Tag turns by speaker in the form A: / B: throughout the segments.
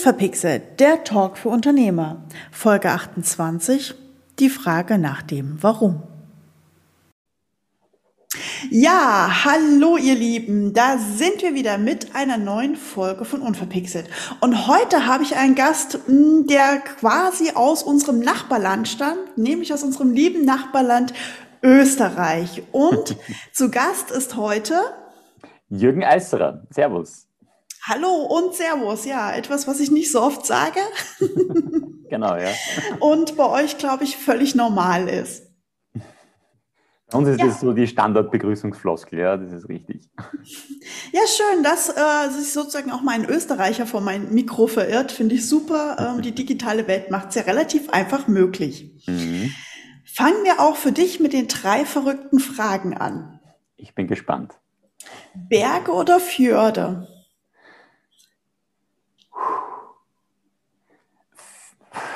A: Unverpixelt, der Talk für Unternehmer. Folge 28, die Frage nach dem Warum. Ja, hallo ihr Lieben, da sind wir wieder mit einer neuen Folge von Unverpixelt. Und heute habe ich einen Gast, hm, der quasi aus unserem Nachbarland stammt, nämlich aus unserem lieben Nachbarland Österreich. Und zu Gast ist heute
B: Jürgen Eisterer. Servus.
A: Hallo und Servus, ja, etwas, was ich nicht so oft sage.
B: genau, ja.
A: Und bei euch, glaube ich, völlig normal ist.
B: Bei uns ist ja. das so die Standardbegrüßungsfloskel, ja, das ist richtig.
A: Ja, schön, dass äh, sich sozusagen auch mal ein Österreicher vor mein Mikro verirrt, finde ich super. Ähm, die digitale Welt macht es ja relativ einfach möglich. Mhm. Fangen wir auch für dich mit den drei verrückten Fragen an.
B: Ich bin gespannt.
A: Berge oder Fjorde?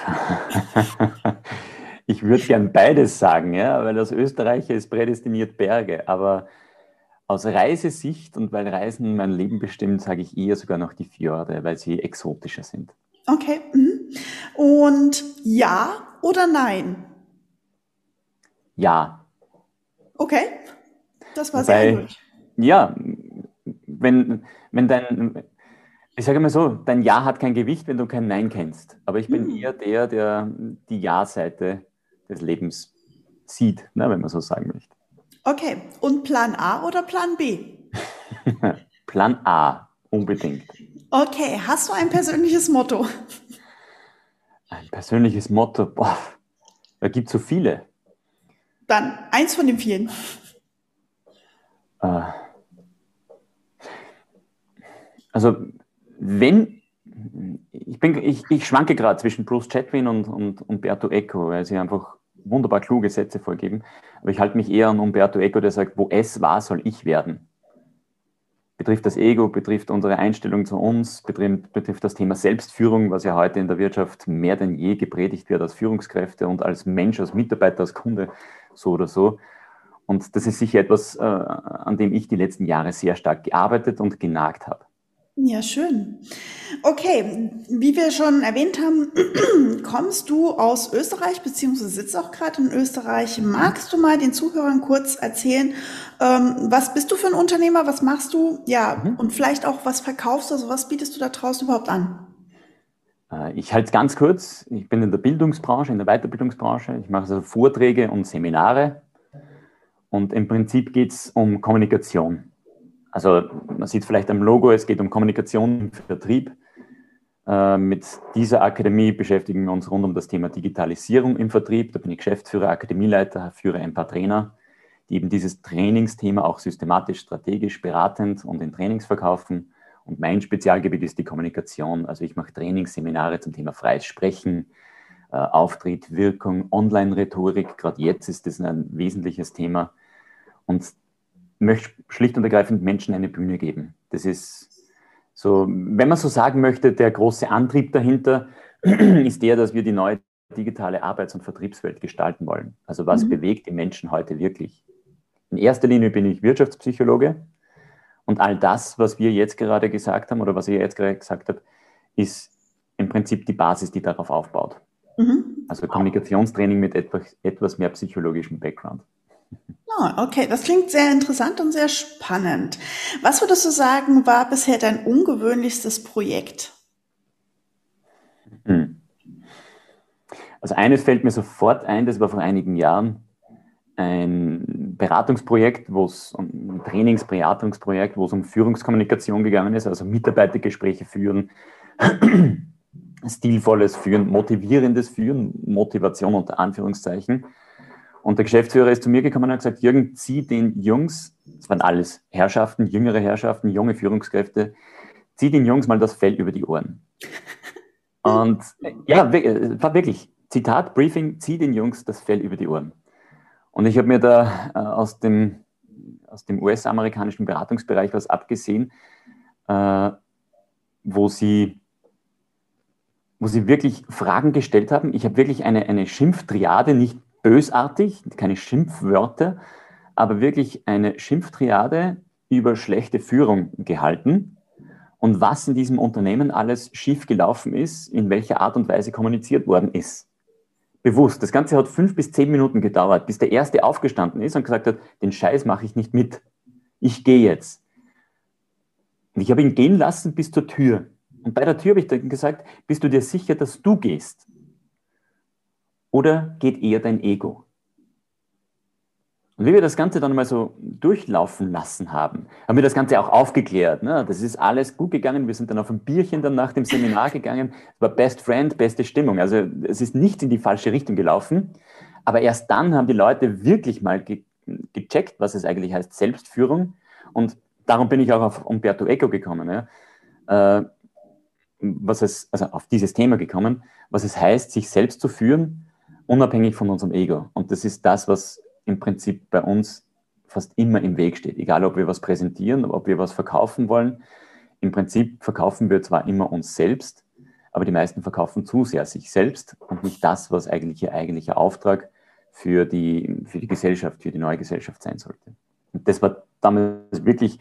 B: ich würde gern beides sagen, ja, weil als Österreicher ist prädestiniert Berge, aber aus Reisesicht und weil Reisen mein Leben bestimmt, sage ich eher sogar noch die Fjorde, weil sie exotischer sind.
A: Okay. Mhm. Und ja oder nein?
B: Ja.
A: Okay. Das war sehr
B: gut. Ja, wenn, wenn dein, ich sage mal so, dein Ja hat kein Gewicht, wenn du kein Nein kennst. Aber ich bin mhm. eher der, der die Ja-Seite des Lebens sieht, ne, wenn man so sagen möchte.
A: Okay, und Plan A oder Plan B?
B: Plan A, unbedingt.
A: Okay, hast du ein persönliches Motto?
B: Ein persönliches Motto, boah, da gibt es so viele.
A: Dann eins von den vielen.
B: Äh, also wenn, ich, bin, ich, ich schwanke gerade zwischen Bruce Chatwin und, und Umberto Eco, weil sie einfach wunderbar kluge Sätze vorgeben. Aber ich halte mich eher an Umberto Eco, der sagt, wo es war, soll ich werden. Betrifft das Ego, betrifft unsere Einstellung zu uns, betrifft, betrifft das Thema Selbstführung, was ja heute in der Wirtschaft mehr denn je gepredigt wird als Führungskräfte und als Mensch, als Mitarbeiter, als Kunde, so oder so. Und das ist sicher etwas, äh, an dem ich die letzten Jahre sehr stark gearbeitet und genagt habe.
A: Ja, schön. Okay, wie wir schon erwähnt haben, kommst du aus Österreich, beziehungsweise sitzt auch gerade in Österreich. Magst du mal den Zuhörern kurz erzählen, ähm, was bist du für ein Unternehmer, was machst du? Ja, mhm. und vielleicht auch, was verkaufst du, also was bietest du da draußen überhaupt an?
B: Äh, ich halte es ganz kurz. Ich bin in der Bildungsbranche, in der Weiterbildungsbranche. Ich mache also Vorträge und Seminare. Und im Prinzip geht es um Kommunikation. Also man sieht vielleicht am Logo, es geht um Kommunikation im Vertrieb. Äh, mit dieser Akademie beschäftigen wir uns rund um das Thema Digitalisierung im Vertrieb. Da bin ich Geschäftsführer, Akademieleiter, führe ein paar Trainer, die eben dieses Trainingsthema auch systematisch, strategisch, beratend und in Trainings verkaufen. Und mein Spezialgebiet ist die Kommunikation. Also ich mache Trainingsseminare zum Thema freies Sprechen, äh, Auftritt, Wirkung, Online-Rhetorik. Gerade jetzt ist das ein wesentliches Thema. Und möchte schlicht und ergreifend Menschen eine Bühne geben. Das ist so, wenn man so sagen möchte, der große Antrieb dahinter ist der, dass wir die neue digitale Arbeits- und Vertriebswelt gestalten wollen. Also was mhm. bewegt die Menschen heute wirklich? In erster Linie bin ich Wirtschaftspsychologe und all das, was wir jetzt gerade gesagt haben oder was ihr jetzt gerade gesagt habt, ist im Prinzip die Basis, die darauf aufbaut. Mhm. Also Kommunikationstraining mit etwas, etwas mehr psychologischem Background.
A: Oh, okay, das klingt sehr interessant und sehr spannend. Was würdest du sagen, war bisher dein ungewöhnlichstes Projekt?
B: Hm. Also eines fällt mir sofort ein, das war vor einigen Jahren ein Beratungsprojekt, wo es ein Trainingsberatungsprojekt, wo es um Führungskommunikation gegangen ist, also Mitarbeitergespräche führen, stilvolles Führen, motivierendes Führen, Motivation unter Anführungszeichen. Und der Geschäftsführer ist zu mir gekommen und hat gesagt, Jürgen, zieh den Jungs, das waren alles Herrschaften, jüngere Herrschaften, junge Führungskräfte, zieh den Jungs mal das Fell über die Ohren. Und ja, war wirklich, Zitat, Briefing, zieh den Jungs das Fell über die Ohren. Und ich habe mir da äh, aus dem, aus dem US-amerikanischen Beratungsbereich was abgesehen, äh, wo sie wo sie wirklich Fragen gestellt haben. Ich habe wirklich eine, eine Schimpftriade, nicht bösartig, keine Schimpfwörter, aber wirklich eine Schimpftriade über schlechte Führung gehalten. und was in diesem Unternehmen alles schiefgelaufen ist, in welcher Art und Weise kommuniziert worden ist. Bewusst. Das Ganze hat fünf bis zehn Minuten gedauert, bis der Erste aufgestanden ist und gesagt hat, den Scheiß mache ich nicht mit. Ich gehe jetzt. Und ich habe ihn gehen lassen bis zur Tür. Und bei der Tür habe ich dann gesagt, bist du dir sicher, dass du gehst? Oder geht eher dein Ego? Und wie wir das Ganze dann mal so durchlaufen lassen haben, haben wir das Ganze auch aufgeklärt. Ne? Das ist alles gut gegangen. Wir sind dann auf ein Bierchen dann nach dem Seminar gegangen. Es war Best Friend, beste Stimmung. Also es ist nicht in die falsche Richtung gelaufen. Aber erst dann haben die Leute wirklich mal ge gecheckt, was es eigentlich heißt, Selbstführung. Und darum bin ich auch auf Umberto Eco gekommen. Ja? Äh, was es, also auf dieses Thema gekommen, was es heißt, sich selbst zu führen, unabhängig von unserem Ego. Und das ist das, was im Prinzip bei uns fast immer im Weg steht. Egal, ob wir was präsentieren, ob wir was verkaufen wollen. Im Prinzip verkaufen wir zwar immer uns selbst, aber die meisten verkaufen zu sehr sich selbst und nicht das, was eigentlich ihr eigentlicher Auftrag für die, für die Gesellschaft, für die neue Gesellschaft sein sollte. Und das war damals wirklich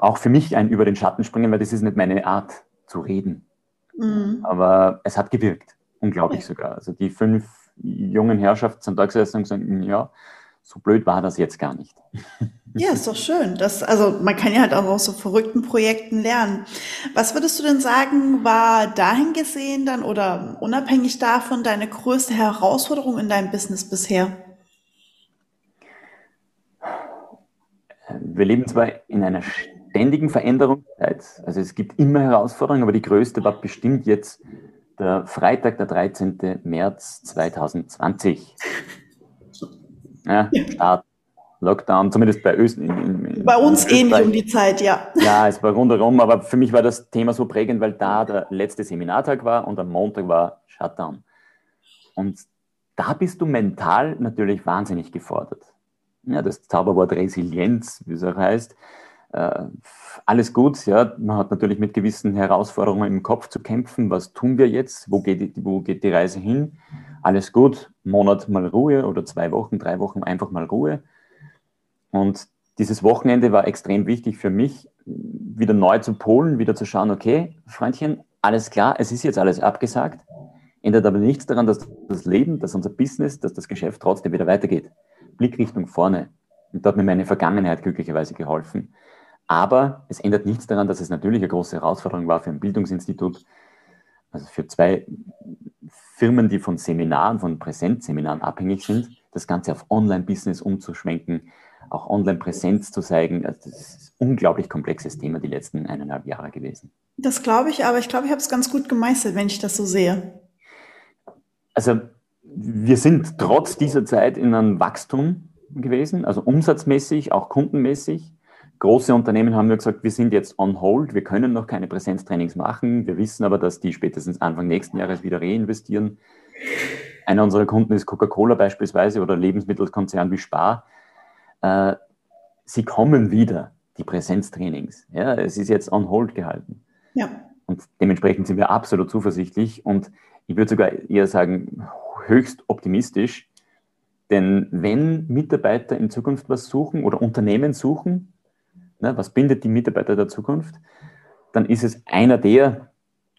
B: auch für mich ein über den Schatten springen, weil das ist nicht meine Art zu reden. Mhm. Aber es hat gewirkt, unglaublich okay. sogar. Also die fünf jungen Herrschaften sind da gesessen und gesagt, hm, ja, so blöd war das jetzt gar nicht.
A: Ja, ist doch schön. Das, also man kann ja halt auch aus so verrückten Projekten lernen. Was würdest du denn sagen, war dahin gesehen dann oder unabhängig davon deine größte Herausforderung in deinem Business bisher?
B: Wir leben zwar in einer ständigen Veränderungszeit, also es gibt immer Herausforderungen, aber die größte war bestimmt jetzt der Freitag, der 13. März 2020. Ja, Start, Lockdown, zumindest bei Österreich.
A: Bei uns ähnlich um die Zeit, ja.
B: Ja, es war rundherum, aber für mich war das Thema so prägend, weil da der letzte Seminartag war und am Montag war Shutdown. Und da bist du mental natürlich wahnsinnig gefordert. Ja, das Zauberwort Resilienz, wie es auch heißt, alles gut, ja, man hat natürlich mit gewissen Herausforderungen im Kopf zu kämpfen. Was tun wir jetzt? Wo geht, die, wo geht die Reise hin? Alles gut, Monat mal Ruhe oder zwei Wochen, drei Wochen einfach mal Ruhe. Und dieses Wochenende war extrem wichtig für mich, wieder neu zu polen, wieder zu schauen, okay, Freundchen, alles klar, es ist jetzt alles abgesagt, ändert aber nichts daran, dass das Leben, dass unser Business, dass das Geschäft trotzdem wieder weitergeht. Blick Richtung vorne. Und da hat mir meine Vergangenheit glücklicherweise geholfen. Aber es ändert nichts daran, dass es natürlich eine große Herausforderung war für ein Bildungsinstitut, also für zwei Firmen, die von Seminaren, von Präsenzseminaren abhängig sind, das Ganze auf Online-Business umzuschwenken, auch Online-Präsenz zu zeigen. Also das ist ein unglaublich komplexes Thema die letzten eineinhalb Jahre gewesen.
A: Das glaube ich, aber ich glaube, ich habe es ganz gut gemeistert, wenn ich das so sehe.
B: Also wir sind trotz dieser Zeit in einem Wachstum gewesen, also umsatzmäßig, auch kundenmäßig große Unternehmen haben nur gesagt, wir sind jetzt on hold, wir können noch keine Präsenztrainings machen. Wir wissen aber, dass die spätestens Anfang nächsten Jahres wieder reinvestieren. Einer unserer Kunden ist Coca-Cola beispielsweise oder Lebensmittelkonzern wie Spar. Äh, sie kommen wieder, die Präsenztrainings. Ja, es ist jetzt on hold gehalten. Ja. Und dementsprechend sind wir absolut zuversichtlich und ich würde sogar eher sagen, höchst optimistisch. Denn wenn Mitarbeiter in Zukunft was suchen oder Unternehmen suchen, ne, was bindet die Mitarbeiter der Zukunft, dann ist es einer der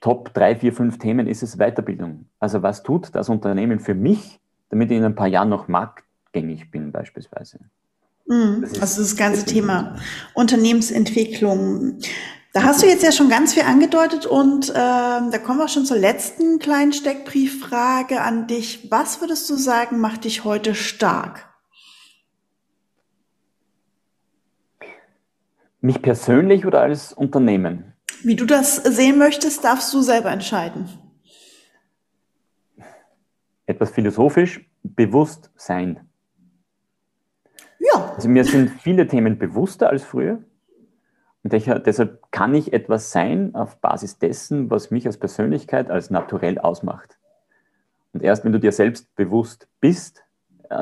B: Top 3, 4, 5 Themen, ist es Weiterbildung. Also was tut das Unternehmen für mich, damit ich in ein paar Jahren noch marktgängig bin beispielsweise.
A: Mhm. Das also das ganze das Thema Unternehmensentwicklung. Da hast du jetzt ja schon ganz viel angedeutet und äh, da kommen wir schon zur letzten kleinen Steckbrieffrage an dich. Was würdest du sagen, macht dich heute stark?
B: Mich persönlich oder als Unternehmen?
A: Wie du das sehen möchtest, darfst du selber entscheiden.
B: Etwas philosophisch, bewusst sein. Ja. Also mir sind viele Themen bewusster als früher. Und deshalb kann ich etwas sein auf Basis dessen, was mich als Persönlichkeit als naturell ausmacht. Und erst wenn du dir selbst bewusst bist,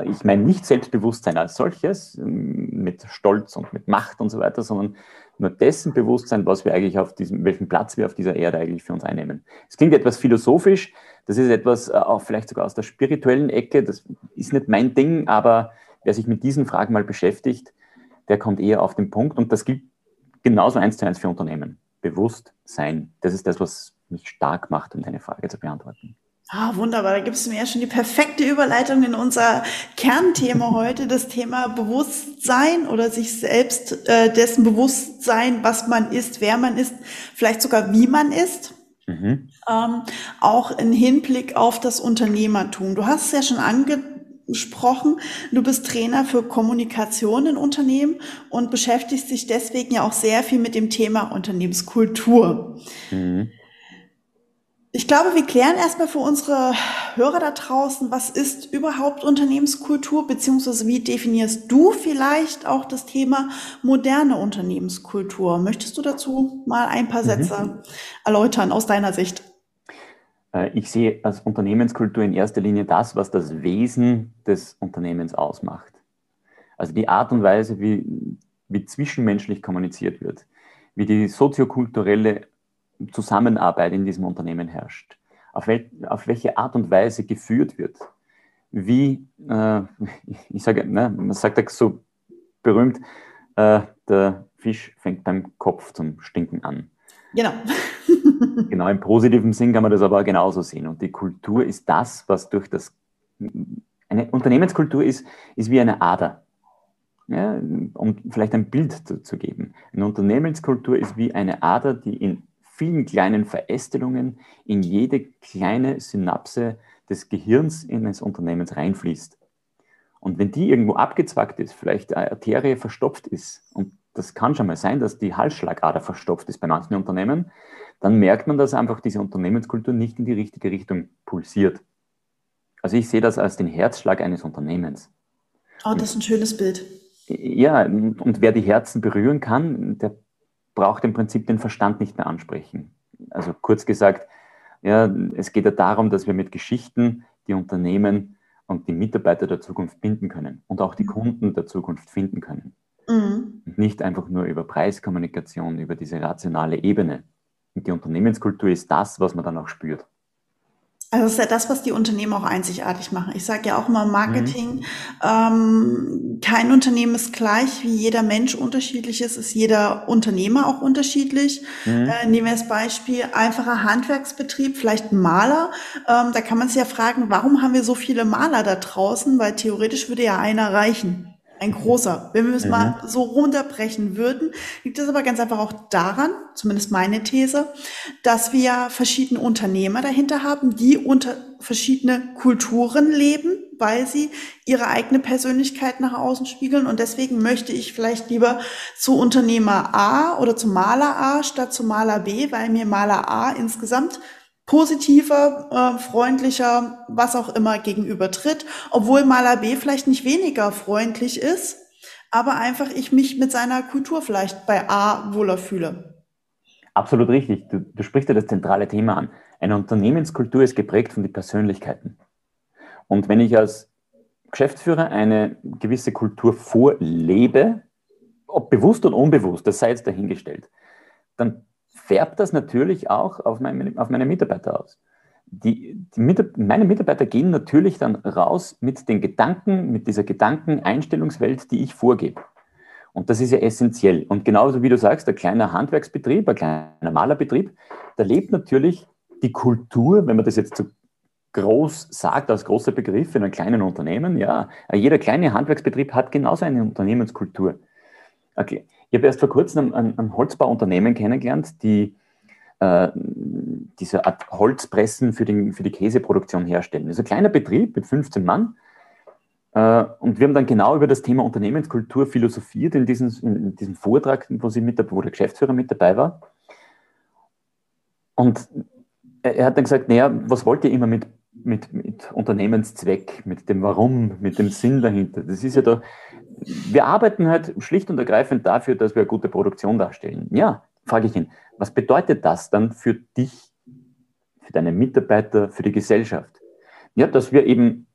B: ich meine nicht Selbstbewusstsein als solches, ähm, mit Stolz und mit Macht und so weiter, sondern nur dessen Bewusstsein, was wir eigentlich auf diesem, welchen Platz wir auf dieser Erde eigentlich für uns einnehmen. Es klingt etwas philosophisch, das ist etwas äh, auch vielleicht sogar aus der spirituellen Ecke, das ist nicht mein Ding, aber wer sich mit diesen Fragen mal beschäftigt, der kommt eher auf den Punkt und das gilt genauso eins zu eins für Unternehmen. Bewusstsein. Das ist das, was mich stark macht, um deine Frage zu beantworten.
A: Ah, wunderbar. Da gibt es mir ja schon die perfekte Überleitung in unser Kernthema heute, das Thema Bewusstsein oder sich selbst äh, dessen Bewusstsein, was man ist, wer man ist, vielleicht sogar wie man ist. Mhm. Ähm, auch im Hinblick auf das Unternehmertum. Du hast es ja schon angesprochen, du bist Trainer für Kommunikation in Unternehmen und beschäftigst dich deswegen ja auch sehr viel mit dem Thema Unternehmenskultur. Mhm. Ich glaube, wir klären erstmal für unsere Hörer da draußen, was ist überhaupt Unternehmenskultur, beziehungsweise wie definierst du vielleicht auch das Thema moderne Unternehmenskultur? Möchtest du dazu mal ein paar mhm. Sätze mhm. erläutern aus deiner Sicht?
B: Äh, ich sehe als Unternehmenskultur in erster Linie das, was das Wesen des Unternehmens ausmacht. Also die Art und Weise, wie, wie zwischenmenschlich kommuniziert wird, wie die soziokulturelle Zusammenarbeit in diesem Unternehmen herrscht, auf, wel auf welche Art und Weise geführt wird, wie, äh, ich sage, ne, man sagt ja so berühmt, äh, der Fisch fängt beim Kopf zum Stinken an.
A: Genau.
B: genau, im positiven Sinn kann man das aber genauso sehen. Und die Kultur ist das, was durch das, eine Unternehmenskultur ist, ist wie eine Ader. Ja, um vielleicht ein Bild zu, zu geben. Eine Unternehmenskultur ist wie eine Ader, die in vielen kleinen Verästelungen in jede kleine Synapse des Gehirns eines Unternehmens reinfließt. Und wenn die irgendwo abgezwackt ist, vielleicht eine Arterie verstopft ist, und das kann schon mal sein, dass die Halsschlagader verstopft ist bei manchen Unternehmen, dann merkt man, dass einfach diese Unternehmenskultur nicht in die richtige Richtung pulsiert. Also ich sehe das als den Herzschlag eines Unternehmens.
A: Oh, das ist ein schönes Bild.
B: Ja, und wer die Herzen berühren kann, der braucht im Prinzip den Verstand nicht mehr ansprechen. Also kurz gesagt, ja, es geht ja darum, dass wir mit Geschichten die Unternehmen und die Mitarbeiter der Zukunft binden können und auch die mhm. Kunden der Zukunft finden können. Mhm. Und nicht einfach nur über Preiskommunikation, über diese rationale Ebene. Und die Unternehmenskultur ist das, was man dann auch spürt.
A: Also das ist ja das, was die Unternehmen auch einzigartig machen. Ich sage ja auch immer Marketing, mhm. ähm, kein Unternehmen ist gleich, wie jeder Mensch unterschiedlich ist, ist jeder Unternehmer auch unterschiedlich. Mhm. Äh, nehmen wir das Beispiel, einfacher Handwerksbetrieb, vielleicht ein Maler. Ähm, da kann man sich ja fragen, warum haben wir so viele Maler da draußen? Weil theoretisch würde ja einer reichen. Ein großer. Wenn wir es mhm. mal so runterbrechen würden, liegt es aber ganz einfach auch daran, zumindest meine These, dass wir verschiedene Unternehmer dahinter haben, die unter verschiedene Kulturen leben, weil sie ihre eigene Persönlichkeit nach außen spiegeln. Und deswegen möchte ich vielleicht lieber zu Unternehmer A oder zu Maler A statt zu Maler B, weil mir Maler A insgesamt positiver, äh, freundlicher, was auch immer gegenübertritt, obwohl Maler B vielleicht nicht weniger freundlich ist, aber einfach ich mich mit seiner Kultur vielleicht bei A wohler fühle.
B: Absolut richtig. Du, du sprichst ja das zentrale Thema an. Eine Unternehmenskultur ist geprägt von den Persönlichkeiten. Und wenn ich als Geschäftsführer eine gewisse Kultur vorlebe, ob bewusst oder unbewusst, das sei jetzt dahingestellt, dann färbt das natürlich auch auf meine, auf meine Mitarbeiter aus. Die, die meine Mitarbeiter gehen natürlich dann raus mit den Gedanken, mit dieser Gedankeneinstellungswelt, die ich vorgebe. Und das ist ja essentiell. Und genauso wie du sagst, ein kleiner Handwerksbetrieb, ein kleiner Malerbetrieb, da lebt natürlich die Kultur, wenn man das jetzt so groß sagt, als großer Begriff in einem kleinen Unternehmen, ja, jeder kleine Handwerksbetrieb hat genauso eine Unternehmenskultur. Okay. Ich habe erst vor kurzem ein, ein Holzbauunternehmen kennengelernt, die äh, diese Art Holzpressen für, den, für die Käseproduktion herstellen. Das ist ein kleiner Betrieb mit 15 Mann. Äh, und wir haben dann genau über das Thema Unternehmenskultur philosophiert in, diesen, in diesem Vortrag, wo, sie mit, wo der Geschäftsführer mit dabei war. Und er hat dann gesagt, naja, was wollt ihr immer mit, mit, mit Unternehmenszweck, mit dem Warum, mit dem Sinn dahinter? Das ist ja da, wir arbeiten halt schlicht und ergreifend dafür, dass wir eine gute Produktion darstellen. Ja, frage ich ihn, was bedeutet das dann für dich, für deine Mitarbeiter, für die Gesellschaft? Ja, dass wir eben,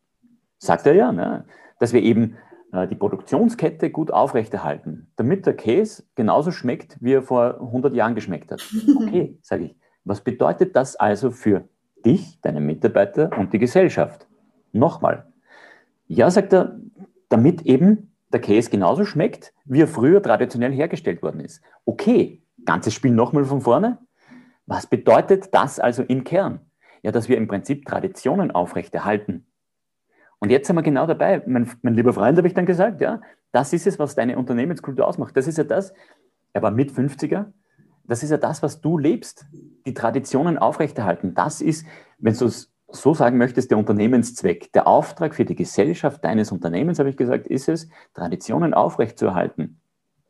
B: sagt er ja, ne, dass wir eben äh, die Produktionskette gut aufrechterhalten, damit der Käse genauso schmeckt, wie er vor 100 Jahren geschmeckt hat. Okay, sage ich. Was bedeutet das also für dich, deine Mitarbeiter und die Gesellschaft? Nochmal. Ja, sagt er, damit eben der Käse genauso schmeckt, wie er früher traditionell hergestellt worden ist. Okay, ganzes Spiel nochmal von vorne. Was bedeutet das also im Kern? Ja, dass wir im Prinzip Traditionen aufrechterhalten. Und jetzt sind wir genau dabei. Mein, mein lieber Freund, habe ich dann gesagt, ja, das ist es, was deine Unternehmenskultur ausmacht. Das ist ja das, er war mit 50er, das ist ja das, was du lebst. Die Traditionen aufrechterhalten. Das ist, wenn du es so sagen möchtest, der Unternehmenszweck. Der Auftrag für die Gesellschaft deines Unternehmens, habe ich gesagt, ist es, Traditionen aufrechtzuerhalten.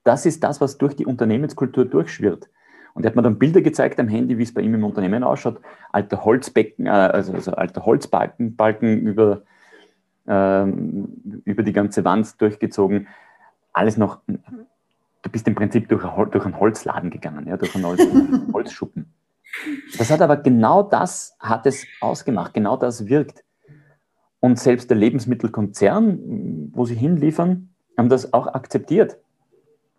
B: Das ist das, was durch die Unternehmenskultur durchschwirrt. Und er hat mir dann Bilder gezeigt am Handy, wie es bei ihm im Unternehmen ausschaut. Alte Holzbecken, äh, also, also alte Holzbalken Balken über, ähm, über die ganze Wand durchgezogen. Alles noch, du bist im Prinzip durch, durch einen Holzladen gegangen, ja, durch einen Holz, Holzschuppen. Das hat aber genau das hat es ausgemacht, genau das wirkt. Und selbst der Lebensmittelkonzern, wo sie hinliefern, haben das auch akzeptiert.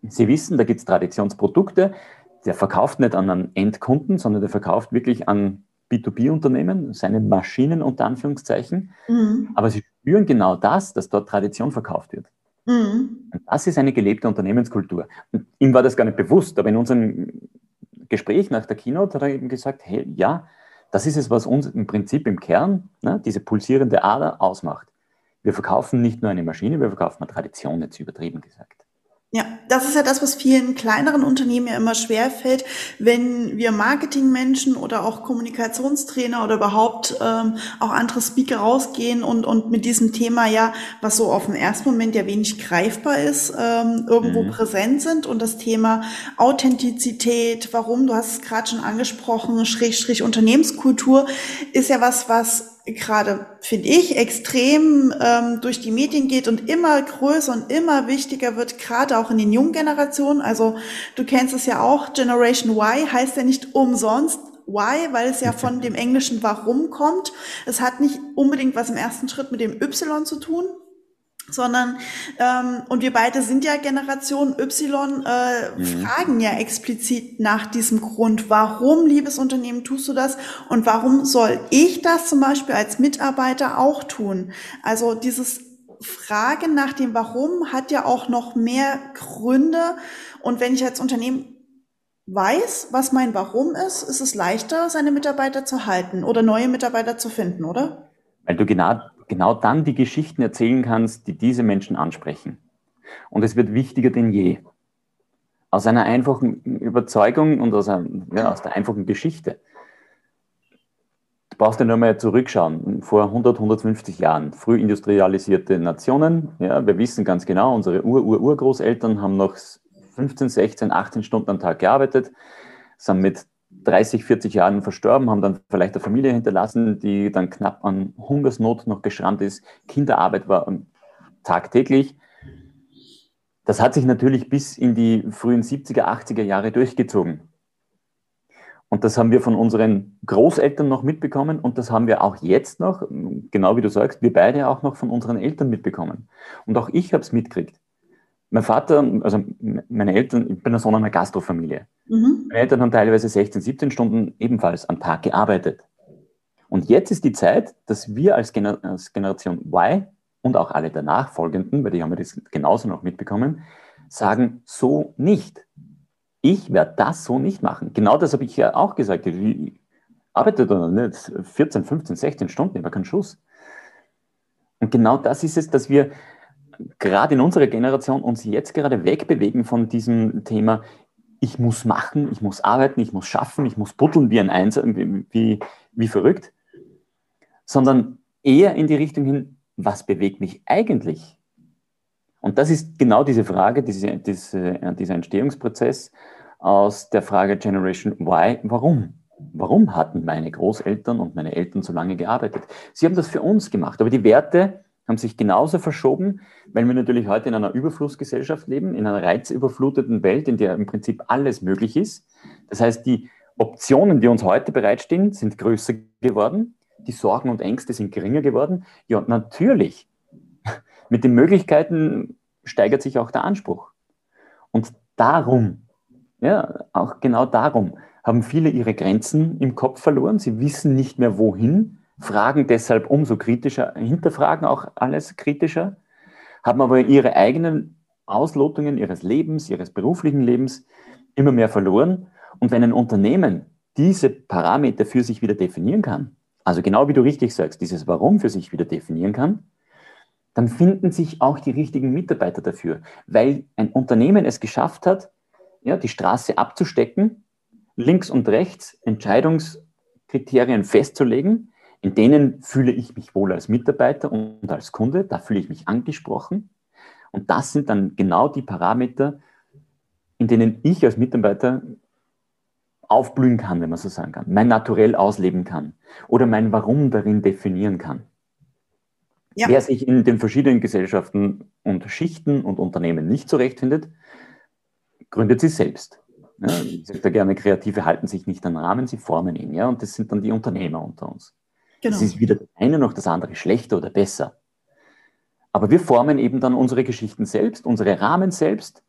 B: Sie wissen, da gibt es Traditionsprodukte, der verkauft nicht an einen Endkunden, sondern der verkauft wirklich an B2B-Unternehmen, seine Maschinen unter Anführungszeichen. Mhm. Aber sie spüren genau das, dass dort Tradition verkauft wird. Mhm. Und das ist eine gelebte Unternehmenskultur. Und ihm war das gar nicht bewusst, aber in unserem Gespräch nach der Keynote hat er eben gesagt, hey, ja, das ist es, was uns im Prinzip im Kern, ne, diese pulsierende Ader ausmacht. Wir verkaufen nicht nur eine Maschine, wir verkaufen eine Tradition, jetzt übertrieben gesagt.
A: Ja, das ist ja das, was vielen kleineren Unternehmen ja immer schwerfällt, wenn wir Marketingmenschen oder auch Kommunikationstrainer oder überhaupt ähm, auch andere Speaker rausgehen und, und mit diesem Thema ja, was so auf den ersten Moment ja wenig greifbar ist, ähm, irgendwo mhm. präsent sind und das Thema Authentizität, warum, du hast es gerade schon angesprochen, Schrägstrich Unternehmenskultur, ist ja was, was gerade, finde ich, extrem ähm, durch die Medien geht und immer größer und immer wichtiger wird, gerade auch in den jungen Generationen. Also du kennst es ja auch, Generation Y heißt ja nicht umsonst Why, weil es ja von dem englischen Warum kommt. Es hat nicht unbedingt was im ersten Schritt mit dem Y zu tun, sondern ähm, und wir beide sind ja Generation Y, äh, mhm. fragen ja explizit nach diesem Grund, warum, liebes Unternehmen, tust du das und warum soll ich das zum Beispiel als Mitarbeiter auch tun? Also dieses Fragen nach dem Warum hat ja auch noch mehr Gründe und wenn ich als Unternehmen weiß, was mein Warum ist, ist es leichter, seine Mitarbeiter zu halten oder neue Mitarbeiter zu finden, oder?
B: Weil du genau genau dann die Geschichten erzählen kannst, die diese Menschen ansprechen. Und es wird wichtiger denn je. Aus einer einfachen Überzeugung und aus, einem, ja, aus der einfachen Geschichte. Du brauchst ja nur mal zurückschauen. Vor 100, 150 Jahren, früh industrialisierte Nationen. Ja, wir wissen ganz genau, unsere Ur-Ur-Urgroßeltern haben noch 15, 16, 18 Stunden am Tag gearbeitet, sind mit 30, 40 Jahren verstorben, haben dann vielleicht eine Familie hinterlassen, die dann knapp an Hungersnot noch geschrammt ist. Kinderarbeit war tagtäglich. Das hat sich natürlich bis in die frühen 70er, 80er Jahre durchgezogen. Und das haben wir von unseren Großeltern noch mitbekommen und das haben wir auch jetzt noch, genau wie du sagst, wir beide auch noch von unseren Eltern mitbekommen. Und auch ich habe es mitgekriegt. Mein Vater, also meine Eltern, ich bin der Sohn einer Gastrofamilie. Mhm. Meine Eltern haben teilweise 16, 17 Stunden ebenfalls am Tag gearbeitet. Und jetzt ist die Zeit, dass wir als, Gener als Generation Y und auch alle der Nachfolgenden, weil die haben wir das genauso noch mitbekommen, sagen, so nicht. Ich werde das so nicht machen. Genau das habe ich ja auch gesagt. Ich arbeite da nicht 14, 15, 16 Stunden, aber kein Schuss. Und genau das ist es, dass wir gerade in unserer Generation uns jetzt gerade wegbewegen von diesem Thema, ich muss machen, ich muss arbeiten, ich muss schaffen, ich muss buddeln wie ein Einser, wie, wie verrückt, sondern eher in die Richtung hin, was bewegt mich eigentlich? Und das ist genau diese Frage, diese, diese, dieser Entstehungsprozess aus der Frage Generation Y, warum? Warum hatten meine Großeltern und meine Eltern so lange gearbeitet? Sie haben das für uns gemacht, aber die Werte haben sich genauso verschoben, weil wir natürlich heute in einer Überflussgesellschaft leben, in einer reizüberfluteten Welt, in der im Prinzip alles möglich ist. Das heißt, die Optionen, die uns heute bereitstehen, sind größer geworden, die Sorgen und Ängste sind geringer geworden. Ja, natürlich, mit den Möglichkeiten steigert sich auch der Anspruch. Und darum, ja, auch genau darum, haben viele ihre Grenzen im Kopf verloren. Sie wissen nicht mehr wohin fragen deshalb umso kritischer, hinterfragen auch alles kritischer, haben aber ihre eigenen Auslotungen ihres Lebens, ihres beruflichen Lebens, immer mehr verloren. Und wenn ein Unternehmen diese Parameter für sich wieder definieren kann, also genau wie du richtig sagst, dieses Warum für sich wieder definieren kann, dann finden sich auch die richtigen Mitarbeiter dafür, weil ein Unternehmen es geschafft hat, ja, die Straße abzustecken, links und rechts Entscheidungskriterien festzulegen, in denen fühle ich mich wohl als Mitarbeiter und als Kunde, da fühle ich mich angesprochen. Und das sind dann genau die Parameter, in denen ich als Mitarbeiter aufblühen kann, wenn man so sagen kann, mein Naturell ausleben kann oder mein Warum darin definieren kann. Ja. Wer sich in den verschiedenen Gesellschaften und Schichten und Unternehmen nicht zurechtfindet, gründet sie selbst. Ja, ich sage da gerne, Kreative halten sich nicht an Rahmen, sie formen ihn. Ja, und das sind dann die Unternehmer unter uns. Genau. Das ist weder das eine noch das andere schlechter oder besser. Aber wir formen eben dann unsere Geschichten selbst, unsere Rahmen selbst.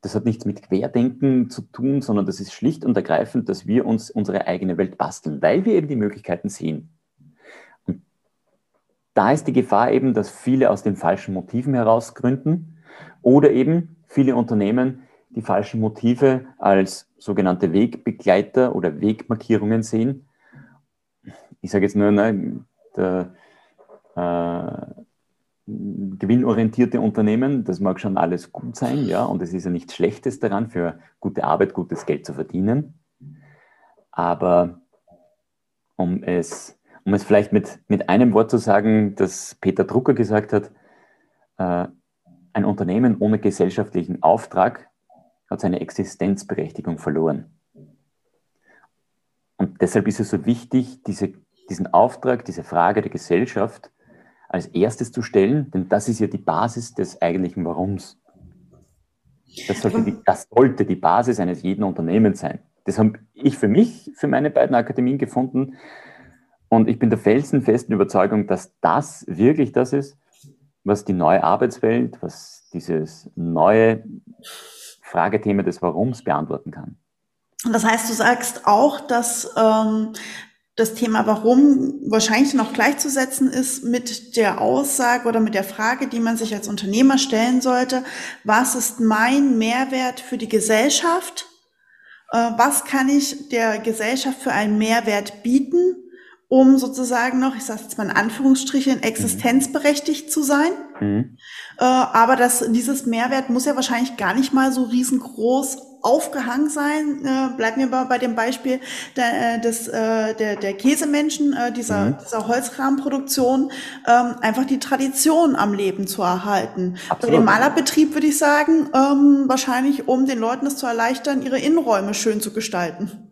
B: Das hat nichts mit Querdenken zu tun, sondern das ist schlicht und ergreifend, dass wir uns unsere eigene Welt basteln, weil wir eben die Möglichkeiten sehen da ist die Gefahr eben, dass viele aus den falschen Motiven heraus gründen oder eben viele Unternehmen die falschen Motive als sogenannte Wegbegleiter oder Wegmarkierungen sehen. Ich sage jetzt nur, ne, der, äh, gewinnorientierte Unternehmen, das mag schon alles gut sein, ja, und es ist ja nichts Schlechtes daran, für gute Arbeit gutes Geld zu verdienen. Aber um es um es vielleicht mit, mit einem Wort zu sagen, das Peter Drucker gesagt hat, äh, ein Unternehmen ohne gesellschaftlichen Auftrag hat seine Existenzberechtigung verloren. Und deshalb ist es so wichtig, diese, diesen Auftrag, diese Frage der Gesellschaft als erstes zu stellen, denn das ist ja die Basis des eigentlichen Warums. Das sollte die, das sollte die Basis eines jeden Unternehmens sein. Das habe ich für mich, für meine beiden Akademien gefunden, und ich bin der felsenfesten Überzeugung, dass das wirklich das ist, was die neue Arbeitswelt, was dieses neue Fragethema des Warums beantworten kann.
A: Das heißt, du sagst auch, dass ähm, das Thema Warum wahrscheinlich noch gleichzusetzen ist mit der Aussage oder mit der Frage, die man sich als Unternehmer stellen sollte, was ist mein Mehrwert für die Gesellschaft? Äh, was kann ich der Gesellschaft für einen Mehrwert bieten? um sozusagen noch, ich sage jetzt mal in Anführungsstrichen, existenzberechtigt zu sein. Mhm. Äh, aber das, dieses Mehrwert muss ja wahrscheinlich gar nicht mal so riesengroß aufgehangen sein. Äh, bleiben wir bei, bei dem Beispiel der, äh, des, äh, der, der Käsemenschen, äh, dieser, mhm. dieser Holzrahmenproduktion, ähm, einfach die Tradition am Leben zu erhalten. Absolut. Bei dem Malerbetrieb würde ich sagen, ähm, wahrscheinlich, um den Leuten es zu erleichtern, ihre Innenräume schön zu gestalten.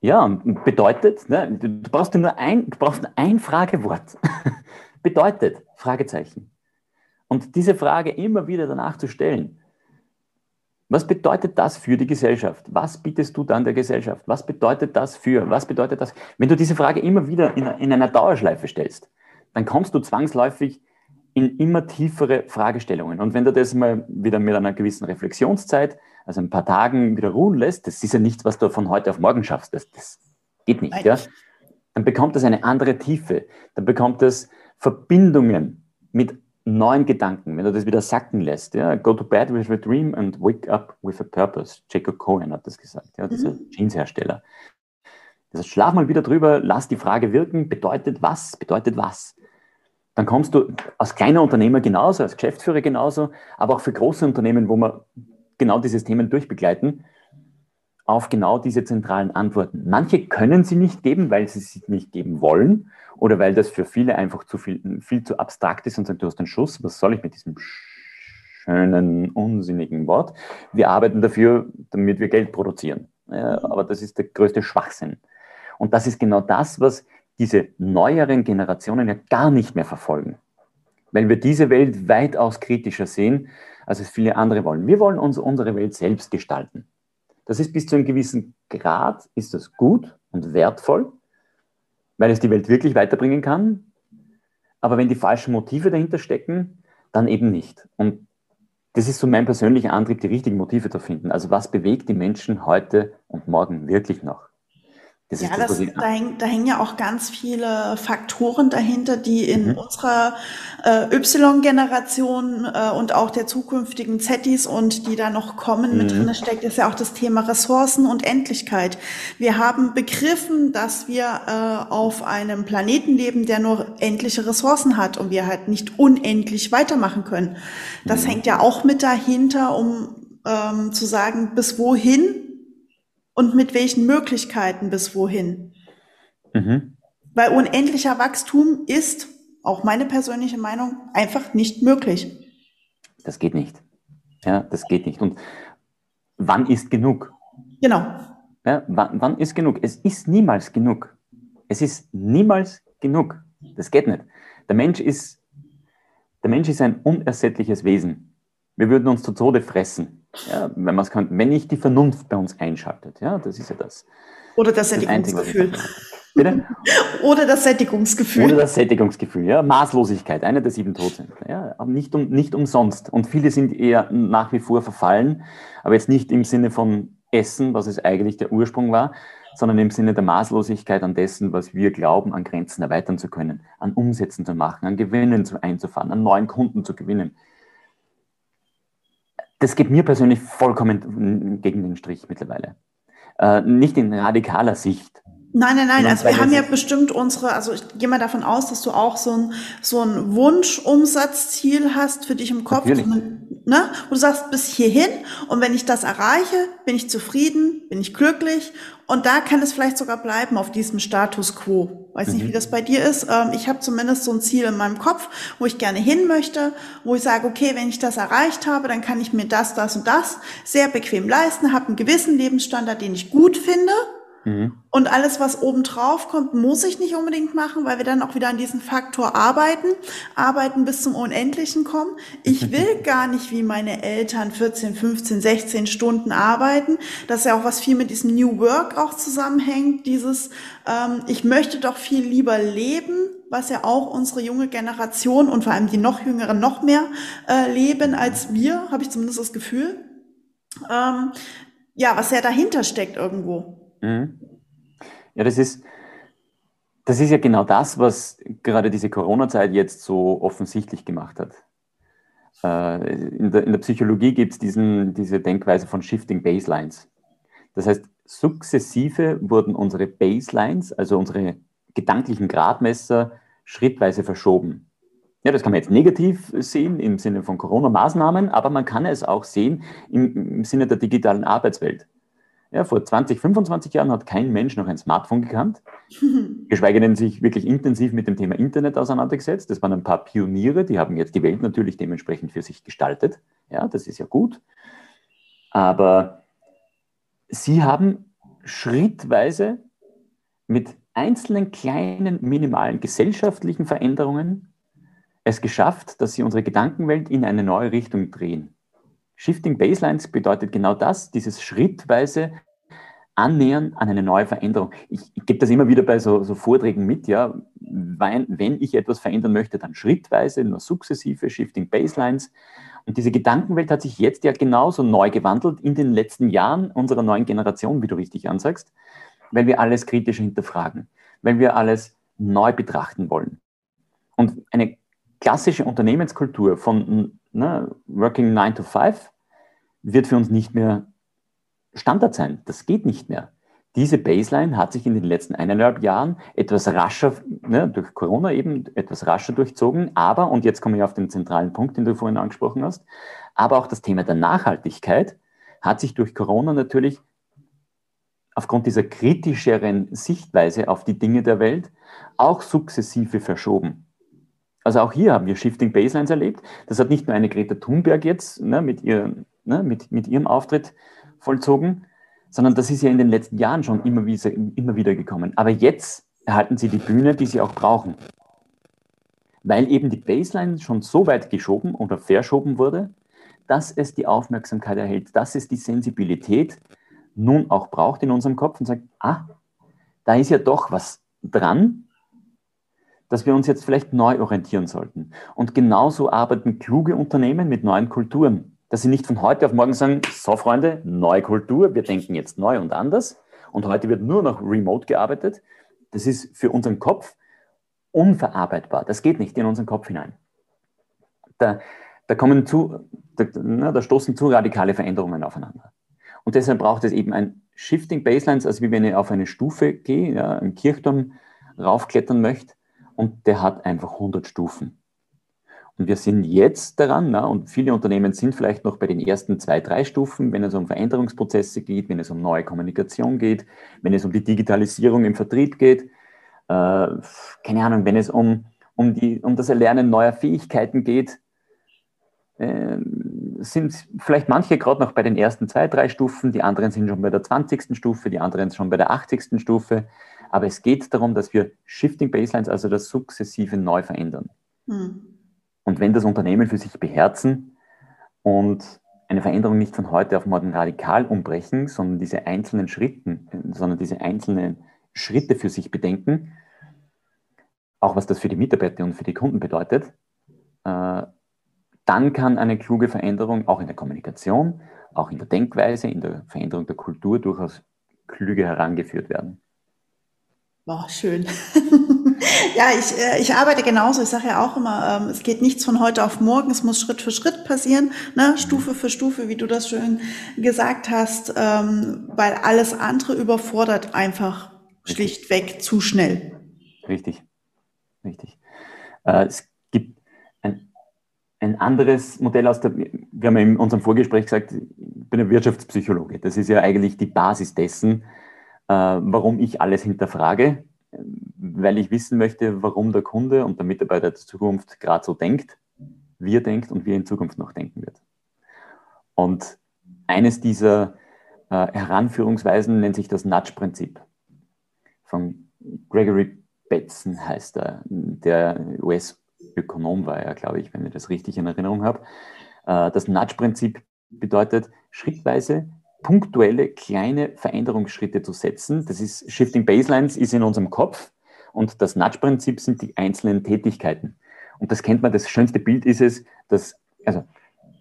B: Ja, bedeutet, ne, du brauchst nur ein, du brauchst nur ein Fragewort. bedeutet, Fragezeichen. Und diese Frage immer wieder danach zu stellen. Was bedeutet das für die Gesellschaft? Was bietest du dann der Gesellschaft? Was bedeutet das für? Was bedeutet das? Wenn du diese Frage immer wieder in, in einer Dauerschleife stellst, dann kommst du zwangsläufig in immer tiefere Fragestellungen. Und wenn du das mal wieder mit einer gewissen Reflexionszeit also ein paar Tagen wieder ruhen lässt, das ist ja nichts, was du von heute auf morgen schaffst. Das, das geht nicht. Ja? Dann bekommt das eine andere Tiefe. Dann bekommt es Verbindungen mit neuen Gedanken, wenn du das wieder sacken lässt. Ja? Go to bed with a dream and wake up with a purpose. Jacob Cohen hat das gesagt, ja? dieser mhm. Jeanshersteller. Das heißt, schlaf mal wieder drüber, lass die Frage wirken, bedeutet was, bedeutet was. Dann kommst du als kleiner Unternehmer genauso, als Geschäftsführer genauso, aber auch für große Unternehmen, wo man genau dieses Themen durchbegleiten, auf genau diese zentralen Antworten. Manche können sie nicht geben, weil sie sie nicht geben wollen oder weil das für viele einfach zu viel, viel zu abstrakt ist und sagen, du hast einen Schuss, was soll ich mit diesem schönen, unsinnigen Wort? Wir arbeiten dafür, damit wir Geld produzieren. Ja, aber das ist der größte Schwachsinn. Und das ist genau das, was diese neueren Generationen ja gar nicht mehr verfolgen. Weil wir diese Welt weitaus kritischer sehen als es viele andere wollen. Wir wollen uns unsere Welt selbst gestalten. Das ist bis zu einem gewissen Grad, ist das gut und wertvoll, weil es die Welt wirklich weiterbringen kann. Aber wenn die falschen Motive dahinter stecken, dann eben nicht. Und das ist so mein persönlicher Antrieb, die richtigen Motive zu finden. Also was bewegt die Menschen heute und morgen wirklich noch?
A: Das ja, das, das da, hängen, da hängen ja auch ganz viele Faktoren dahinter, die in mhm. unserer äh, Y-Generation äh, und auch der zukünftigen Zetis und die da noch kommen mhm. mit drin steckt, ist ja auch das Thema Ressourcen und Endlichkeit. Wir haben begriffen, dass wir äh, auf einem Planeten leben, der nur endliche Ressourcen hat und wir halt nicht unendlich weitermachen können. Das mhm. hängt ja auch mit dahinter, um ähm, zu sagen, bis wohin und mit welchen Möglichkeiten bis wohin. Mhm. Weil unendlicher Wachstum ist, auch meine persönliche Meinung, einfach nicht möglich.
B: Das geht nicht. Ja, das geht nicht. Und wann ist genug?
A: Genau.
B: Ja, wann, wann ist genug? Es ist niemals genug. Es ist niemals genug. Das geht nicht. Der Mensch ist, der Mensch ist ein unersättliches Wesen. Wir würden uns zu Tode fressen. Ja, wenn man es kann, wenn nicht die Vernunft bei uns einschaltet, ja, das ist ja das.
A: Oder das Sättigungsgefühl. Bitte? Oder das Sättigungsgefühl.
B: Oder das Sättigungsgefühl, ja. Maßlosigkeit, eine der sieben Todsünden. Ja, aber nicht, um, nicht umsonst. Und viele sind eher nach wie vor verfallen, aber jetzt nicht im Sinne von Essen, was es eigentlich der Ursprung war, sondern im Sinne der Maßlosigkeit an dessen, was wir glauben, an Grenzen erweitern zu können, an Umsätzen zu machen, an Gewinnen zu, einzufahren, an neuen Kunden zu gewinnen das geht mir persönlich vollkommen gegen den Strich mittlerweile. Äh, nicht in radikaler Sicht.
A: Nein, nein, nein. Also wir haben ja bestimmt unsere, also ich gehe mal davon aus, dass du auch so ein, so ein Wunschumsatzziel hast für dich im Kopf. Natürlich. Ne? Und du sagst bis hierhin und wenn ich das erreiche, bin ich zufrieden, bin ich glücklich und da kann es vielleicht sogar bleiben auf diesem Status quo. Weiß mhm. nicht, wie das bei dir ist. Ähm, ich habe zumindest so ein Ziel in meinem Kopf, wo ich gerne hin möchte, wo ich sage, okay, wenn ich das erreicht habe, dann kann ich mir das, das und das sehr bequem leisten, habe einen gewissen Lebensstandard, den ich gut finde Mhm. Und alles, was obendrauf kommt, muss ich nicht unbedingt machen, weil wir dann auch wieder an diesem Faktor arbeiten, arbeiten bis zum Unendlichen kommen. Ich will gar nicht wie meine Eltern 14, 15, 16 Stunden arbeiten. Das ist ja auch was viel mit diesem New Work auch zusammenhängt. Dieses, ähm, ich möchte doch viel lieber leben, was ja auch unsere junge Generation und vor allem die noch jüngeren noch mehr äh, leben als wir, habe ich zumindest das Gefühl. Ähm, ja, was ja dahinter steckt irgendwo. Mhm.
B: Ja, das ist, das ist ja genau das, was gerade diese Corona-Zeit jetzt so offensichtlich gemacht hat. Äh, in der, in der Psychologie gibt es diese Denkweise von Shifting Baselines. Das heißt, sukzessive wurden unsere Baselines, also unsere gedanklichen Gradmesser, schrittweise verschoben. Ja, das kann man jetzt negativ sehen im Sinne von Corona-Maßnahmen, aber man kann es auch sehen im, im Sinne der digitalen Arbeitswelt. Ja, vor 20, 25 Jahren hat kein Mensch noch ein Smartphone gekannt, geschweige denn sich wirklich intensiv mit dem Thema Internet auseinandergesetzt. Das waren ein paar Pioniere, die haben jetzt die Welt natürlich dementsprechend für sich gestaltet. Ja, das ist ja gut. Aber sie haben schrittweise mit einzelnen kleinen, minimalen gesellschaftlichen Veränderungen es geschafft, dass sie unsere Gedankenwelt in eine neue Richtung drehen. Shifting Baselines bedeutet genau das, dieses schrittweise Annähern an eine neue Veränderung. Ich, ich gebe das immer wieder bei so, so Vorträgen mit, ja, wenn, wenn, ich etwas verändern möchte, dann schrittweise, nur sukzessive, Shifting Baselines. Und diese Gedankenwelt hat sich jetzt ja genauso neu gewandelt in den letzten Jahren unserer neuen Generation, wie du richtig ansagst, weil wir alles kritisch hinterfragen, weil wir alles neu betrachten wollen. Und eine klassische Unternehmenskultur von ne, Working 9 to 5 wird für uns nicht mehr Standard sein. Das geht nicht mehr. Diese Baseline hat sich in den letzten eineinhalb Jahren etwas rascher, ne, durch Corona eben etwas rascher durchzogen, aber, und jetzt komme ich auf den zentralen Punkt, den du vorhin angesprochen hast, aber auch das Thema der Nachhaltigkeit hat sich durch Corona natürlich aufgrund dieser kritischeren Sichtweise auf die Dinge der Welt auch sukzessive verschoben. Also auch hier haben wir Shifting Baselines erlebt. Das hat nicht nur eine Greta Thunberg jetzt ne, mit, ihr, ne, mit, mit ihrem Auftritt vollzogen, sondern das ist ja in den letzten Jahren schon immer wieder, immer wieder gekommen. Aber jetzt erhalten sie die Bühne, die sie auch brauchen. Weil eben die Baseline schon so weit geschoben oder verschoben wurde, dass es die Aufmerksamkeit erhält, dass es die Sensibilität nun auch braucht in unserem Kopf und sagt, ah, da ist ja doch was dran, dass wir uns jetzt vielleicht neu orientieren sollten. Und genauso arbeiten kluge Unternehmen mit neuen Kulturen, dass sie nicht von heute auf morgen sagen, so Freunde, neue Kultur, wir denken jetzt neu und anders und heute wird nur noch remote gearbeitet. Das ist für unseren Kopf unverarbeitbar. Das geht nicht in unseren Kopf hinein. Da, da kommen zu, da, na, da stoßen zu radikale Veränderungen aufeinander. Und deshalb braucht es eben ein Shifting Baselines, also wie wenn ich auf eine Stufe gehe, ja, einen Kirchturm raufklettern möchte und der hat einfach 100 Stufen. Und wir sind jetzt daran, na, und viele Unternehmen sind vielleicht noch bei den ersten zwei, drei Stufen, wenn es um Veränderungsprozesse geht, wenn es um neue Kommunikation geht, wenn es um die Digitalisierung im Vertrieb geht, äh, keine Ahnung, wenn es um, um, die, um das Erlernen neuer Fähigkeiten geht, äh, sind vielleicht manche gerade noch bei den ersten zwei, drei Stufen, die anderen sind schon bei der 20. Stufe, die anderen schon bei der 80. Stufe. Aber es geht darum, dass wir Shifting Baselines, also das sukzessive neu verändern. Hm. Und wenn das Unternehmen für sich beherzen und eine Veränderung nicht von heute auf morgen radikal umbrechen, sondern diese einzelnen Schritten, sondern diese einzelnen Schritte für sich bedenken, auch was das für die Mitarbeiter und für die Kunden bedeutet, äh, dann kann eine kluge Veränderung auch in der Kommunikation, auch in der Denkweise, in der Veränderung der Kultur durchaus klüger herangeführt werden.
A: Boah, schön. ja, ich, äh, ich arbeite genauso. Ich sage ja auch immer, ähm, es geht nichts von heute auf morgen. Es muss Schritt für Schritt passieren, ne? Mhm. Stufe für Stufe, wie du das schön gesagt hast, ähm, weil alles andere überfordert einfach schlichtweg zu schnell.
B: Richtig, richtig. Äh, es gibt ein, ein anderes Modell aus der, wir haben ja in unserem Vorgespräch gesagt, ich bin ein Wirtschaftspsychologe. Das ist ja eigentlich die Basis dessen, warum ich alles hinterfrage, weil ich wissen möchte, warum der Kunde und der Mitarbeiter der Zukunft gerade so denkt, wie er denkt und wie er in Zukunft noch denken wird. Und eines dieser äh, Heranführungsweisen nennt sich das Nudge-Prinzip. Von Gregory Betzen heißt er, der US-Ökonom war er, glaube ich, wenn ich das richtig in Erinnerung habe. Äh, das Nudge-Prinzip bedeutet, schrittweise punktuelle kleine Veränderungsschritte zu setzen. Das ist Shifting Baselines ist in unserem Kopf und das Nudge-Prinzip sind die einzelnen Tätigkeiten. Und das kennt man, das schönste Bild ist es, dass, also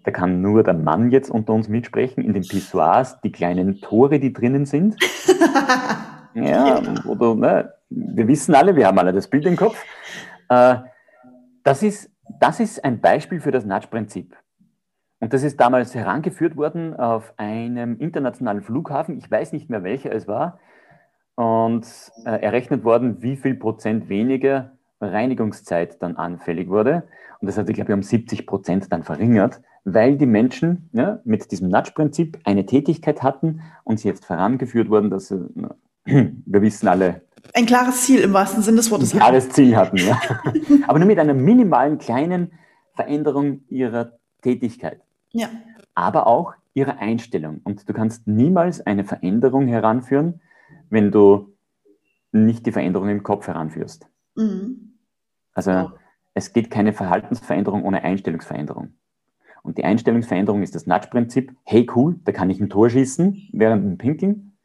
B: da kann nur der Mann jetzt unter uns mitsprechen, in den Pissoirs, die kleinen Tore, die drinnen sind. ja, oder, ne, wir wissen alle, wir haben alle das Bild im Kopf. Äh, das, ist, das ist ein Beispiel für das Nudge-Prinzip. Und das ist damals herangeführt worden auf einem internationalen Flughafen. Ich weiß nicht mehr, welcher es war. Und äh, errechnet worden, wie viel Prozent weniger Reinigungszeit dann anfällig wurde. Und das hat sich, glaube ich, um 70 Prozent dann verringert, weil die Menschen ja, mit diesem Nudge-Prinzip eine Tätigkeit hatten und sie jetzt vorangeführt wurden, dass sie, wir wissen alle,
A: ein klares Ziel im wahrsten Sinne des Wortes.
B: Ein klares Ziel hatten, ja. Aber nur mit einer minimalen kleinen Veränderung ihrer Tätigkeit. Ja. Aber auch ihre Einstellung. Und du kannst niemals eine Veränderung heranführen, wenn du nicht die Veränderung im Kopf heranführst. Mhm. Also oh. es geht keine Verhaltensveränderung ohne Einstellungsveränderung. Und die Einstellungsveränderung ist das Nudge-Prinzip. Hey, cool, da kann ich ein Tor schießen während dem Pinkeln.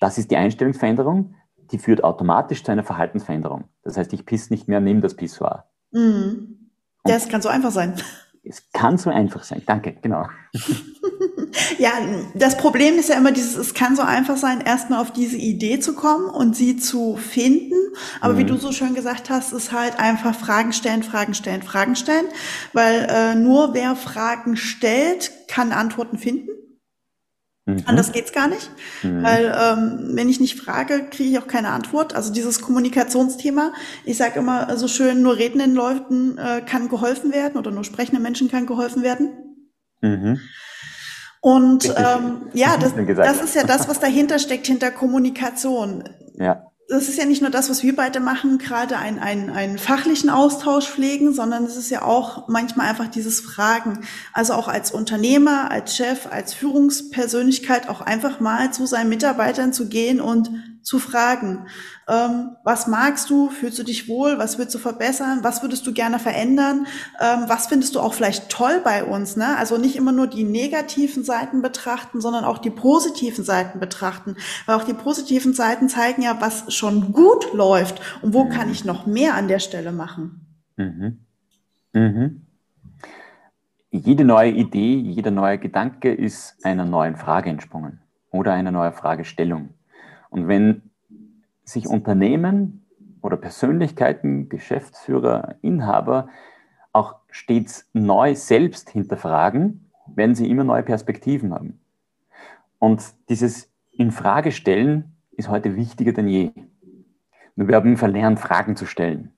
B: Das ist die Einstellungsveränderung. Die führt automatisch zu einer Verhaltensveränderung. Das heißt, ich piss nicht mehr neben das Pissoir.
A: Mhm. Das kann so einfach sein.
B: Es kann so einfach sein. Danke, genau.
A: ja, das Problem ist ja immer dieses, es kann so einfach sein, erstmal auf diese Idee zu kommen und sie zu finden. Aber mhm. wie du so schön gesagt hast, ist halt einfach Fragen stellen, Fragen stellen, Fragen stellen. Weil äh, nur wer Fragen stellt, kann Antworten finden. Mhm. Anders geht's gar nicht, mhm. weil ähm, wenn ich nicht frage, kriege ich auch keine Antwort. Also dieses Kommunikationsthema, ich sage immer so schön, nur redenden Leuten äh, kann geholfen werden oder nur sprechenden Menschen kann geholfen werden. Mhm. Und ähm, ja, das, das ist ja das, was dahinter steckt, hinter Kommunikation. Ja das ist ja nicht nur das, was wir beide machen, gerade einen, einen, einen fachlichen Austausch pflegen, sondern es ist ja auch manchmal einfach dieses Fragen. Also auch als Unternehmer, als Chef, als Führungspersönlichkeit auch einfach mal zu seinen Mitarbeitern zu gehen und zu fragen, ähm, was magst du, fühlst du dich wohl, was würdest du verbessern, was würdest du gerne verändern, ähm, was findest du auch vielleicht toll bei uns. Ne? Also nicht immer nur die negativen Seiten betrachten, sondern auch die positiven Seiten betrachten, weil auch die positiven Seiten zeigen ja, was schon gut läuft und wo mhm. kann ich noch mehr an der Stelle machen. Mhm.
B: Mhm. Jede neue Idee, jeder neue Gedanke ist einer neuen Frage entsprungen oder einer neuen Fragestellung. Und wenn sich Unternehmen oder Persönlichkeiten, Geschäftsführer, Inhaber auch stets neu selbst hinterfragen, werden sie immer neue Perspektiven haben. Und dieses Infragestellen ist heute wichtiger denn je. Nur wir haben verlernt, Fragen zu stellen.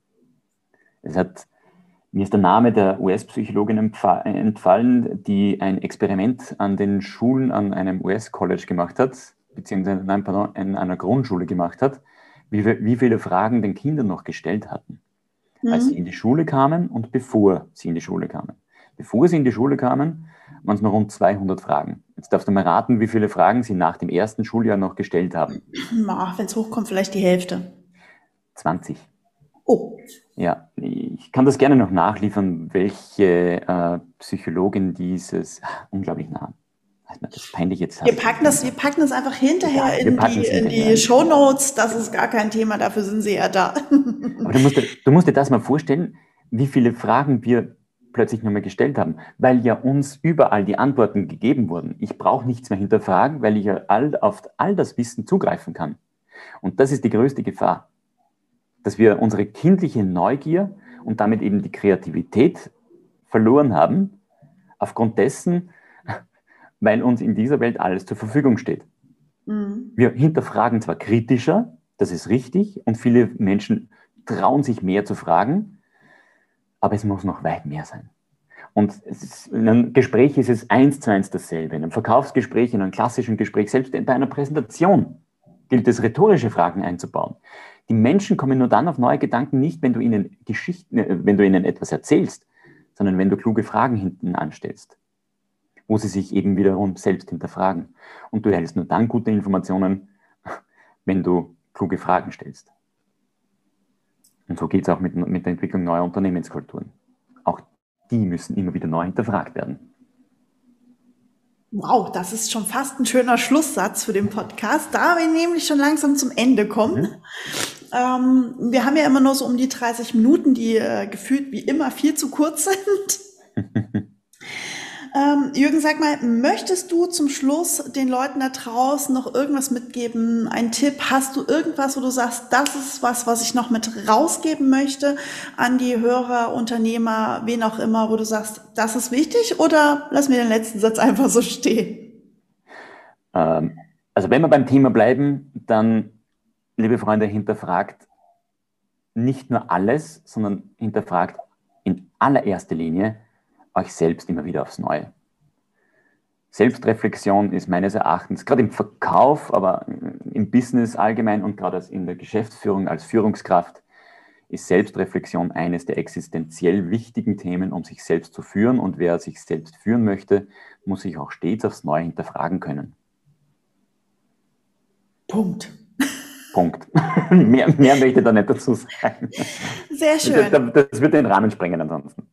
B: Es hat, mir ist der Name der US-Psychologin entfallen, die ein Experiment an den Schulen an einem US-College gemacht hat, beziehungsweise nein, pardon, in einer Grundschule gemacht hat, wie, wie viele Fragen den Kindern noch gestellt hatten, mhm. als sie in die Schule kamen und bevor sie in die Schule kamen. Bevor sie in die Schule kamen, waren es noch rund 200 Fragen. Jetzt darfst du mal raten, wie viele Fragen sie nach dem ersten Schuljahr noch gestellt haben.
A: Wenn es hochkommt, vielleicht die Hälfte.
B: 20. Oh. Ja, ich kann das gerne noch nachliefern, welche äh, Psychologin dieses unglaublich nah.
A: Das ist peinlich jetzt. Wir packen das, wir packen das einfach hinterher ja, in die, in die Show Notes. Das ist gar kein Thema, dafür sind sie ja da.
B: Aber du musst, dir, du musst dir das mal vorstellen, wie viele Fragen wir plötzlich nochmal gestellt haben, weil ja uns überall die Antworten gegeben wurden. Ich brauche nichts mehr hinterfragen, weil ich ja all, auf all das Wissen zugreifen kann. Und das ist die größte Gefahr dass wir unsere kindliche Neugier und damit eben die Kreativität verloren haben, aufgrund dessen, weil uns in dieser Welt alles zur Verfügung steht. Mhm. Wir hinterfragen zwar kritischer, das ist richtig, und viele Menschen trauen sich mehr zu fragen, aber es muss noch weit mehr sein. Und ist, in einem Gespräch ist es eins zu eins dasselbe. In einem Verkaufsgespräch, in einem klassischen Gespräch, selbst bei einer Präsentation gilt es, rhetorische Fragen einzubauen. Die Menschen kommen nur dann auf neue Gedanken nicht, wenn du ihnen Geschichten, äh, wenn du ihnen etwas erzählst, sondern wenn du kluge Fragen hinten anstellst, wo sie sich eben wiederum selbst hinterfragen. Und du erhältst nur dann gute Informationen, wenn du kluge Fragen stellst. Und so geht es auch mit, mit der Entwicklung neuer Unternehmenskulturen. Auch die müssen immer wieder neu hinterfragt werden.
A: Wow, das ist schon fast ein schöner Schlusssatz für den Podcast, da wir nämlich schon langsam zum Ende kommen. Mhm. Ähm, wir haben ja immer nur so um die 30 Minuten, die äh, gefühlt wie immer viel zu kurz sind. Ähm, Jürgen, sag mal, möchtest du zum Schluss den Leuten da draußen noch irgendwas mitgeben? Ein Tipp? Hast du irgendwas, wo du sagst, das ist was, was ich noch mit rausgeben möchte an die Hörer, Unternehmer, wen auch immer, wo du sagst, das ist wichtig? Oder lass mir den letzten Satz einfach so stehen?
B: Ähm, also wenn wir beim Thema bleiben, dann, liebe Freunde, hinterfragt nicht nur alles, sondern hinterfragt in allererster Linie, euch selbst immer wieder aufs Neue. Selbstreflexion ist meines Erachtens, gerade im Verkauf, aber im Business allgemein und gerade in der Geschäftsführung als Führungskraft, ist Selbstreflexion eines der existenziell wichtigen Themen, um sich selbst zu führen. Und wer sich selbst führen möchte, muss sich auch stets aufs Neue hinterfragen können.
A: Punkt.
B: Punkt. mehr, mehr möchte ich da nicht dazu sagen.
A: Sehr schön.
B: Das, das, wird den Rahmen sprengen ansonsten.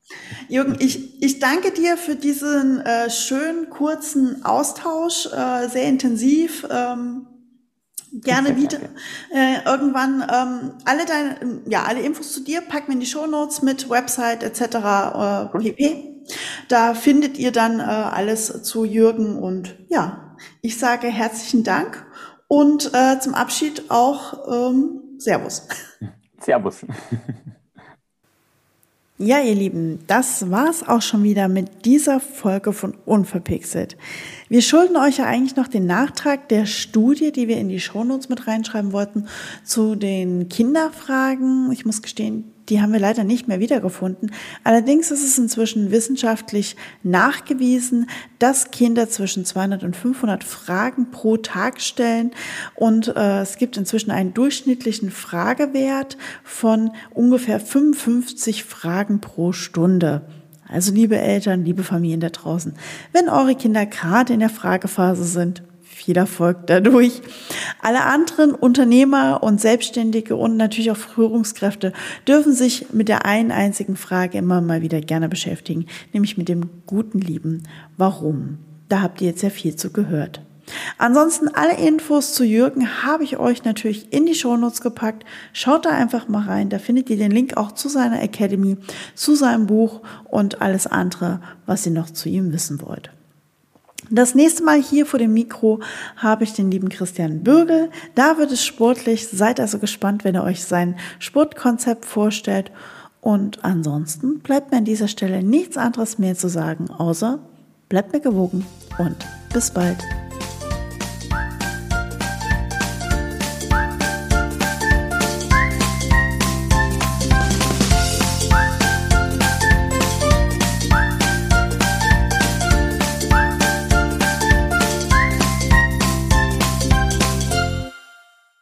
A: Jürgen, ich, ich danke dir für diesen äh, schönen, kurzen Austausch, äh, sehr intensiv. Ähm, gerne wieder äh, irgendwann ähm, alle deine ja alle Infos zu dir packen wir in die Show Notes mit Website etc. Äh, pp. Da findet ihr dann äh, alles zu Jürgen und ja, ich sage herzlichen Dank und äh, zum Abschied auch ähm, Servus.
B: Servus.
A: Ja, ihr Lieben, das war's auch schon wieder mit dieser Folge von Unverpixelt. Wir schulden euch ja eigentlich noch den Nachtrag der Studie, die wir in die Shownotes mit reinschreiben wollten, zu den Kinderfragen. Ich muss gestehen, die haben wir leider nicht mehr wiedergefunden. Allerdings ist es inzwischen wissenschaftlich nachgewiesen, dass Kinder zwischen 200 und 500 Fragen pro Tag stellen und äh, es gibt inzwischen einen durchschnittlichen Fragewert von ungefähr 55 Fragen pro Stunde. Also liebe Eltern, liebe Familien da draußen, wenn eure Kinder gerade in der Fragephase sind, viel Erfolg dadurch. Alle anderen Unternehmer und Selbstständige und natürlich auch Führungskräfte dürfen sich mit der einen einzigen Frage immer mal wieder gerne beschäftigen, nämlich mit dem guten Lieben. Warum? Da habt ihr jetzt ja viel zu gehört. Ansonsten alle Infos zu Jürgen habe ich euch natürlich in die Shownotes gepackt. Schaut da einfach mal rein. Da findet ihr den Link auch zu seiner Academy, zu seinem Buch und alles andere, was ihr noch zu ihm wissen wollt. Das nächste Mal hier vor dem Mikro habe ich den lieben Christian Bürgel. Da wird es sportlich. Seid also gespannt, wenn er euch sein Sportkonzept vorstellt. Und ansonsten bleibt mir an dieser Stelle nichts anderes mehr zu sagen, außer bleibt mir gewogen und bis bald.